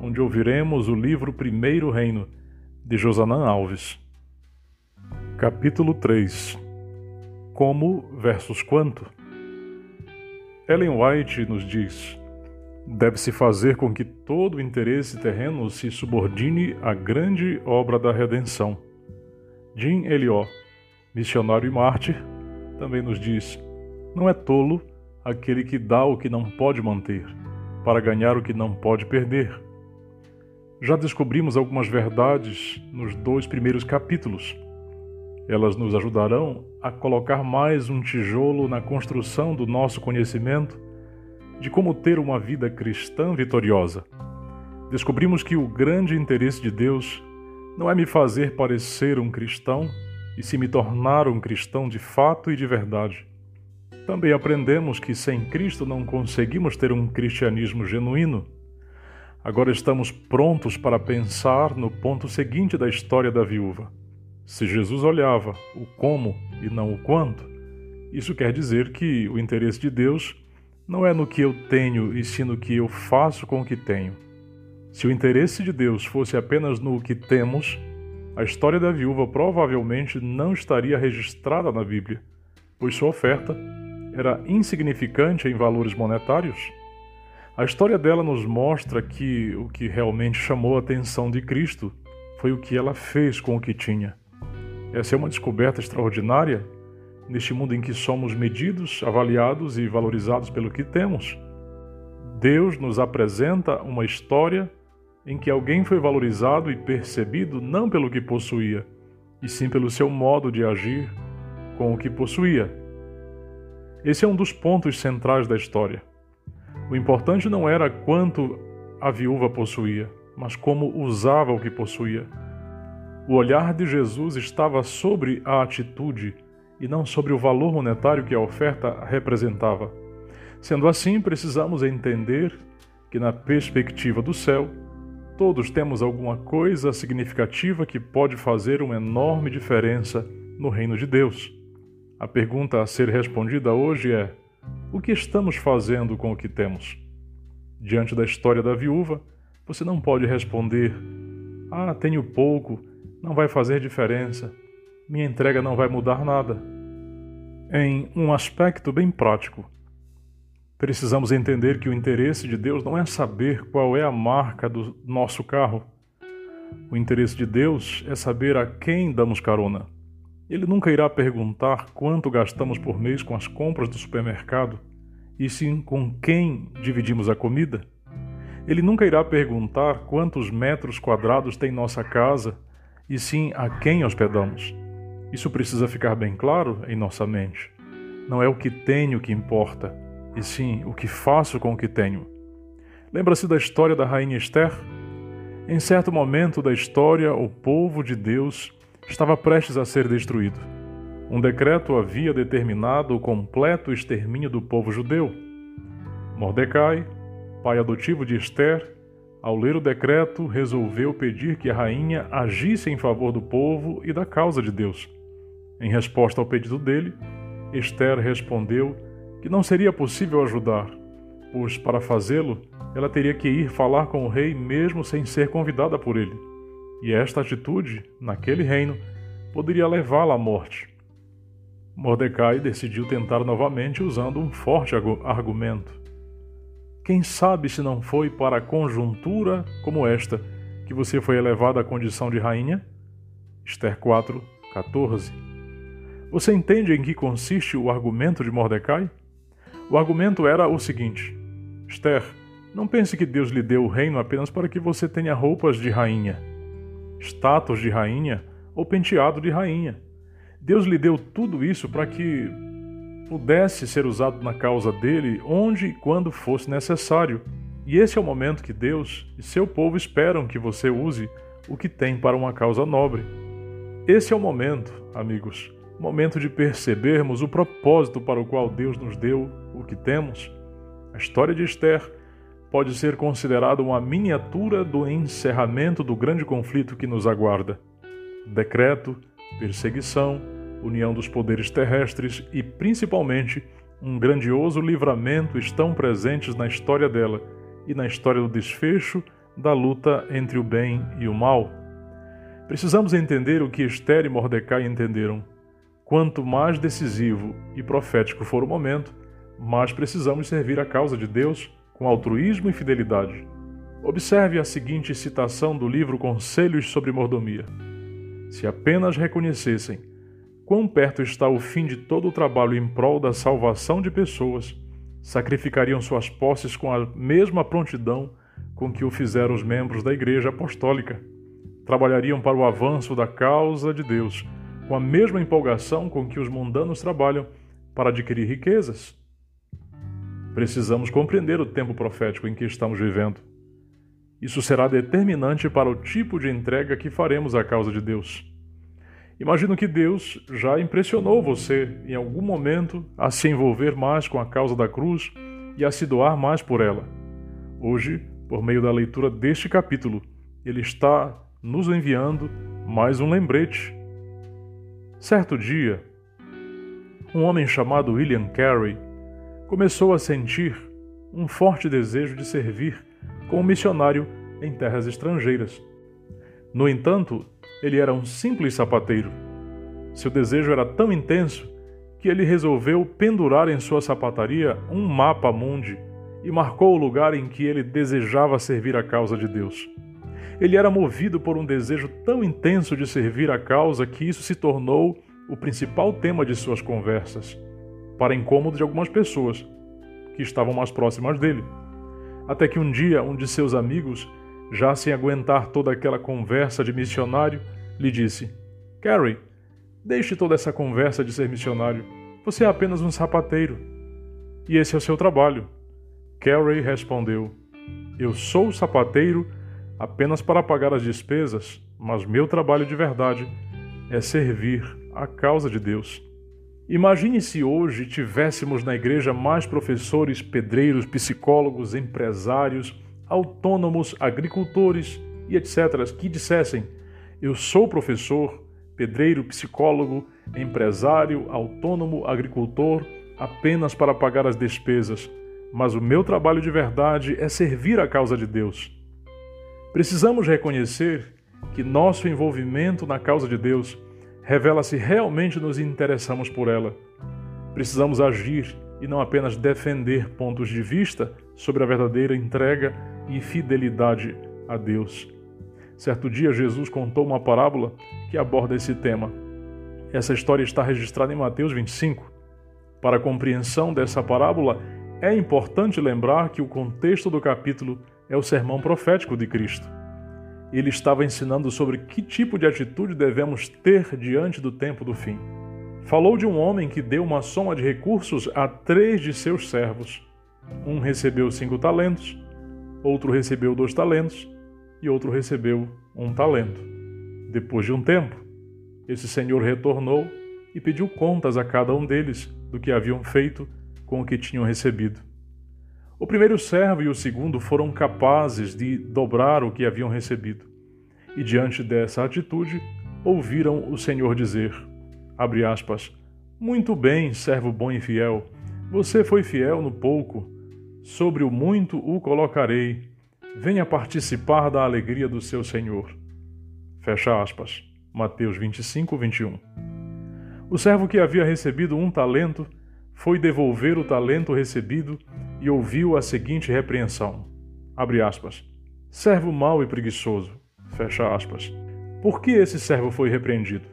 onde ouviremos o livro Primeiro Reino, de Josanã Alves. Capítulo 3 Como versus quanto? Ellen White nos diz: deve-se fazer com que todo interesse terreno se subordine à grande obra da redenção. Jim Eliot, missionário e mártir, também nos diz: não é tolo aquele que dá o que não pode manter, para ganhar o que não pode perder. Já descobrimos algumas verdades nos dois primeiros capítulos. Elas nos ajudarão a colocar mais um tijolo na construção do nosso conhecimento de como ter uma vida cristã vitoriosa. Descobrimos que o grande interesse de Deus não é me fazer parecer um cristão, e se me tornar um cristão de fato e de verdade. Também aprendemos que sem Cristo não conseguimos ter um cristianismo genuíno. Agora estamos prontos para pensar no ponto seguinte da história da viúva. Se Jesus olhava o como e não o quanto, isso quer dizer que o interesse de Deus não é no que eu tenho e sim no que eu faço com o que tenho. Se o interesse de Deus fosse apenas no que temos, a história da viúva provavelmente não estaria registrada na Bíblia, pois sua oferta era insignificante em valores monetários? A história dela nos mostra que o que realmente chamou a atenção de Cristo foi o que ela fez com o que tinha. Essa é uma descoberta extraordinária neste mundo em que somos medidos, avaliados e valorizados pelo que temos. Deus nos apresenta uma história em que alguém foi valorizado e percebido não pelo que possuía, e sim pelo seu modo de agir com o que possuía. Esse é um dos pontos centrais da história. O importante não era quanto a viúva possuía, mas como usava o que possuía. O olhar de Jesus estava sobre a atitude e não sobre o valor monetário que a oferta representava. Sendo assim, precisamos entender que, na perspectiva do céu, todos temos alguma coisa significativa que pode fazer uma enorme diferença no reino de Deus. A pergunta a ser respondida hoje é: o que estamos fazendo com o que temos? Diante da história da viúva, você não pode responder: Ah, tenho pouco, não vai fazer diferença, minha entrega não vai mudar nada. Em um aspecto bem prático, precisamos entender que o interesse de Deus não é saber qual é a marca do nosso carro. O interesse de Deus é saber a quem damos carona. Ele nunca irá perguntar quanto gastamos por mês com as compras do supermercado, e sim com quem dividimos a comida. Ele nunca irá perguntar quantos metros quadrados tem nossa casa, e sim a quem hospedamos. Isso precisa ficar bem claro em nossa mente. Não é o que tenho que importa, e sim o que faço com o que tenho. Lembra-se da história da rainha Esther? Em certo momento da história, o povo de Deus estava prestes a ser destruído. Um decreto havia determinado o completo extermínio do povo judeu. Mordecai, pai adotivo de Esther, ao ler o decreto, resolveu pedir que a rainha agisse em favor do povo e da causa de Deus. Em resposta ao pedido dele, Esther respondeu que não seria possível ajudar, pois para fazê-lo, ela teria que ir falar com o rei mesmo sem ser convidada por ele e esta atitude, naquele reino, poderia levá-la à morte. Mordecai decidiu tentar novamente usando um forte argumento. Quem sabe se não foi para conjuntura como esta que você foi elevada à condição de rainha? Esther 4, 14. Você entende em que consiste o argumento de Mordecai? O argumento era o seguinte: Esther, não pense que Deus lhe deu o reino apenas para que você tenha roupas de rainha status de rainha ou penteado de rainha. Deus lhe deu tudo isso para que pudesse ser usado na causa dele onde e quando fosse necessário, E esse é o momento que Deus e seu povo esperam que você use o que tem para uma causa nobre. Esse é o momento, amigos, momento de percebermos o propósito para o qual Deus nos deu o que temos. A história de Esther pode ser considerada uma miniatura do encerramento do grande conflito que nos aguarda. Decreto, perseguição, união dos poderes terrestres e, principalmente, um grandioso livramento estão presentes na história dela e na história do desfecho da luta entre o bem e o mal. Precisamos entender o que Esther e Mordecai entenderam. Quanto mais decisivo e profético for o momento, mais precisamos servir a causa de Deus com altruísmo e fidelidade. Observe a seguinte citação do livro Conselhos sobre Mordomia. Se apenas reconhecessem quão perto está o fim de todo o trabalho em prol da salvação de pessoas, sacrificariam suas posses com a mesma prontidão com que o fizeram os membros da Igreja Apostólica. Trabalhariam para o avanço da causa de Deus, com a mesma empolgação com que os mundanos trabalham para adquirir riquezas. Precisamos compreender o tempo profético em que estamos vivendo. Isso será determinante para o tipo de entrega que faremos à causa de Deus. Imagino que Deus já impressionou você em algum momento a se envolver mais com a causa da cruz e a se doar mais por ela. Hoje, por meio da leitura deste capítulo, ele está nos enviando mais um lembrete. Certo dia, um homem chamado William Carey começou a sentir um forte desejo de servir como missionário em terras estrangeiras. No entanto, ele era um simples sapateiro. Seu desejo era tão intenso que ele resolveu pendurar em sua sapataria um mapa mundi e marcou o lugar em que ele desejava servir a causa de Deus. Ele era movido por um desejo tão intenso de servir a causa que isso se tornou o principal tema de suas conversas, para incômodo de algumas pessoas que estavam mais próximas dele. Até que um dia um de seus amigos já sem aguentar toda aquela conversa de missionário, lhe disse: Carrie, deixe toda essa conversa de ser missionário. Você é apenas um sapateiro. E esse é o seu trabalho. Carrie respondeu: Eu sou sapateiro apenas para pagar as despesas, mas meu trabalho de verdade é servir a causa de Deus. Imagine se hoje tivéssemos na igreja mais professores, pedreiros, psicólogos, empresários, autônomos, agricultores e etc., que dissessem: Eu sou professor, pedreiro, psicólogo, empresário, autônomo, agricultor, apenas para pagar as despesas, mas o meu trabalho de verdade é servir a causa de Deus. Precisamos reconhecer que nosso envolvimento na causa de Deus revela se realmente nos interessamos por ela. Precisamos agir e não apenas defender pontos de vista sobre a verdadeira entrega e fidelidade a Deus. Certo dia, Jesus contou uma parábola que aborda esse tema. Essa história está registrada em Mateus 25. Para a compreensão dessa parábola, é importante lembrar que o contexto do capítulo é o sermão profético de Cristo. Ele estava ensinando sobre que tipo de atitude devemos ter diante do tempo do fim. Falou de um homem que deu uma soma de recursos a três de seus servos. Um recebeu cinco talentos, outro recebeu dois talentos e outro recebeu um talento. Depois de um tempo, esse senhor retornou e pediu contas a cada um deles do que haviam feito com o que tinham recebido. O primeiro servo e o segundo foram capazes de dobrar o que haviam recebido. E diante dessa atitude, ouviram o Senhor dizer: aspas, Muito bem, servo bom e fiel. Você foi fiel no pouco, sobre o muito o colocarei. Venha participar da alegria do seu Senhor. Fecha aspas. Mateus 25, 21. O servo que havia recebido um talento foi devolver o talento recebido e ouviu a seguinte repreensão: abre aspas. Servo mau e preguiçoso. Fecha aspas. Por que esse servo foi repreendido?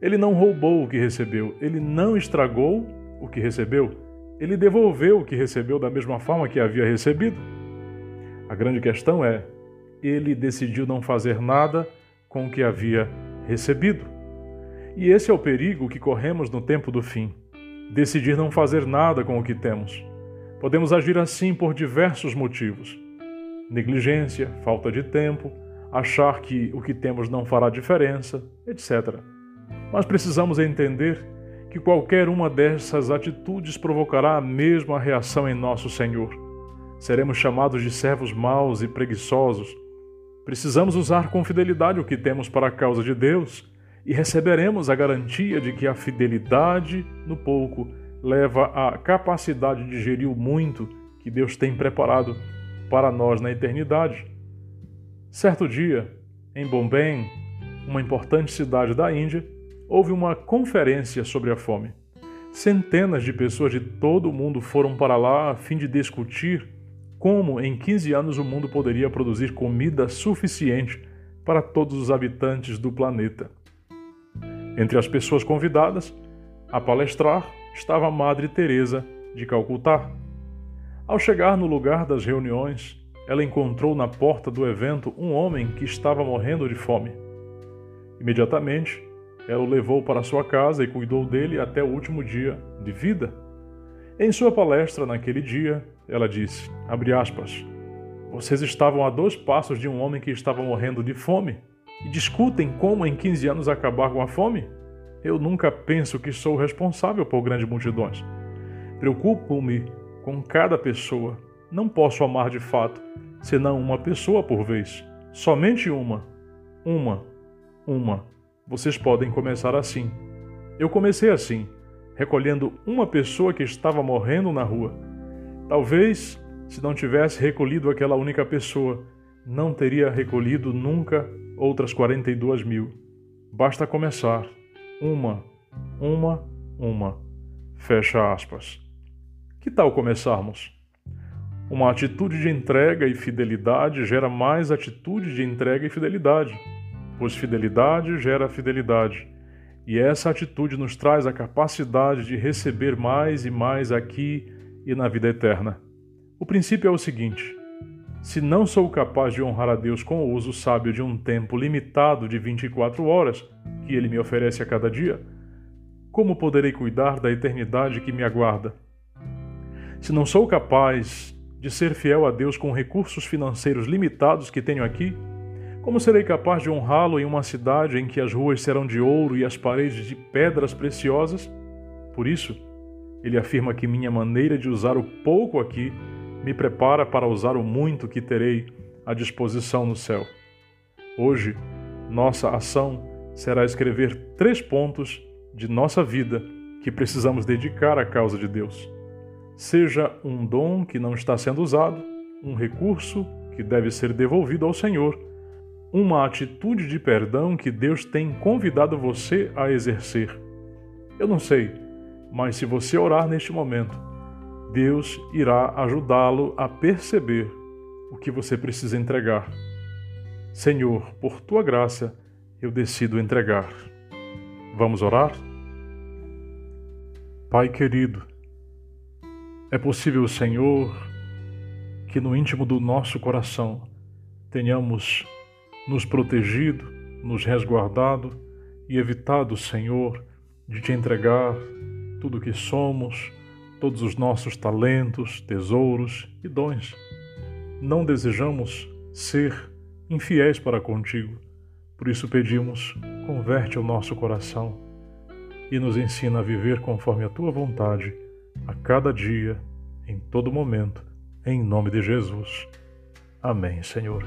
Ele não roubou o que recebeu, ele não estragou o que recebeu, ele devolveu o que recebeu da mesma forma que havia recebido. A grande questão é: ele decidiu não fazer nada com o que havia recebido. E esse é o perigo que corremos no tempo do fim: decidir não fazer nada com o que temos. Podemos agir assim por diversos motivos. negligência, falta de tempo, achar que o que temos não fará diferença, etc. Mas precisamos entender que qualquer uma dessas atitudes provocará a mesma reação em nosso Senhor. Seremos chamados de servos maus e preguiçosos. Precisamos usar com fidelidade o que temos para a causa de Deus e receberemos a garantia de que a fidelidade no pouco leva à capacidade de gerir o muito que Deus tem preparado para nós na eternidade. Certo dia, em Bombay, uma importante cidade da Índia, houve uma conferência sobre a fome. Centenas de pessoas de todo o mundo foram para lá a fim de discutir como em 15 anos o mundo poderia produzir comida suficiente para todos os habitantes do planeta. Entre as pessoas convidadas a palestrar estava a Madre Teresa de Calcutá. Ao chegar no lugar das reuniões, ela encontrou na porta do evento um homem que estava morrendo de fome. Imediatamente, ela o levou para sua casa e cuidou dele até o último dia de vida. Em sua palestra naquele dia, ela disse, aspas, vocês estavam a dois passos de um homem que estava morrendo de fome e discutem como em 15 anos acabar com a fome? Eu nunca penso que sou responsável por grandes multidões. Preocupo-me com cada pessoa. Não posso amar de fato, senão uma pessoa por vez. Somente uma. Uma. Uma. Vocês podem começar assim. Eu comecei assim, recolhendo uma pessoa que estava morrendo na rua. Talvez, se não tivesse recolhido aquela única pessoa, não teria recolhido nunca outras 42 mil. Basta começar. Uma, uma, uma. Fecha aspas. Que tal começarmos? Uma atitude de entrega e fidelidade gera mais atitude de entrega e fidelidade, pois fidelidade gera fidelidade. E essa atitude nos traz a capacidade de receber mais e mais aqui e na vida eterna. O princípio é o seguinte: se não sou capaz de honrar a Deus com o uso sábio de um tempo limitado de 24 horas que Ele me oferece a cada dia, como poderei cuidar da eternidade que me aguarda? Se não sou capaz de ser fiel a Deus com recursos financeiros limitados que tenho aqui, como serei capaz de honrá-lo em uma cidade em que as ruas serão de ouro e as paredes de pedras preciosas? Por isso, ele afirma que minha maneira de usar o pouco aqui me prepara para usar o muito que terei à disposição no céu. Hoje, nossa ação será escrever três pontos de nossa vida que precisamos dedicar à causa de Deus. Seja um dom que não está sendo usado, um recurso que deve ser devolvido ao Senhor, uma atitude de perdão que Deus tem convidado você a exercer. Eu não sei, mas se você orar neste momento, Deus irá ajudá-lo a perceber o que você precisa entregar. Senhor, por tua graça, eu decido entregar. Vamos orar? Pai querido, é possível, Senhor, que no íntimo do nosso coração tenhamos nos protegido, nos resguardado e evitado, Senhor, de te entregar tudo o que somos, todos os nossos talentos, tesouros e dons. Não desejamos ser infiéis para contigo, por isso pedimos, converte o nosso coração e nos ensina a viver conforme a tua vontade, a cada dia, em todo momento, em nome de Jesus. Amém, Senhor.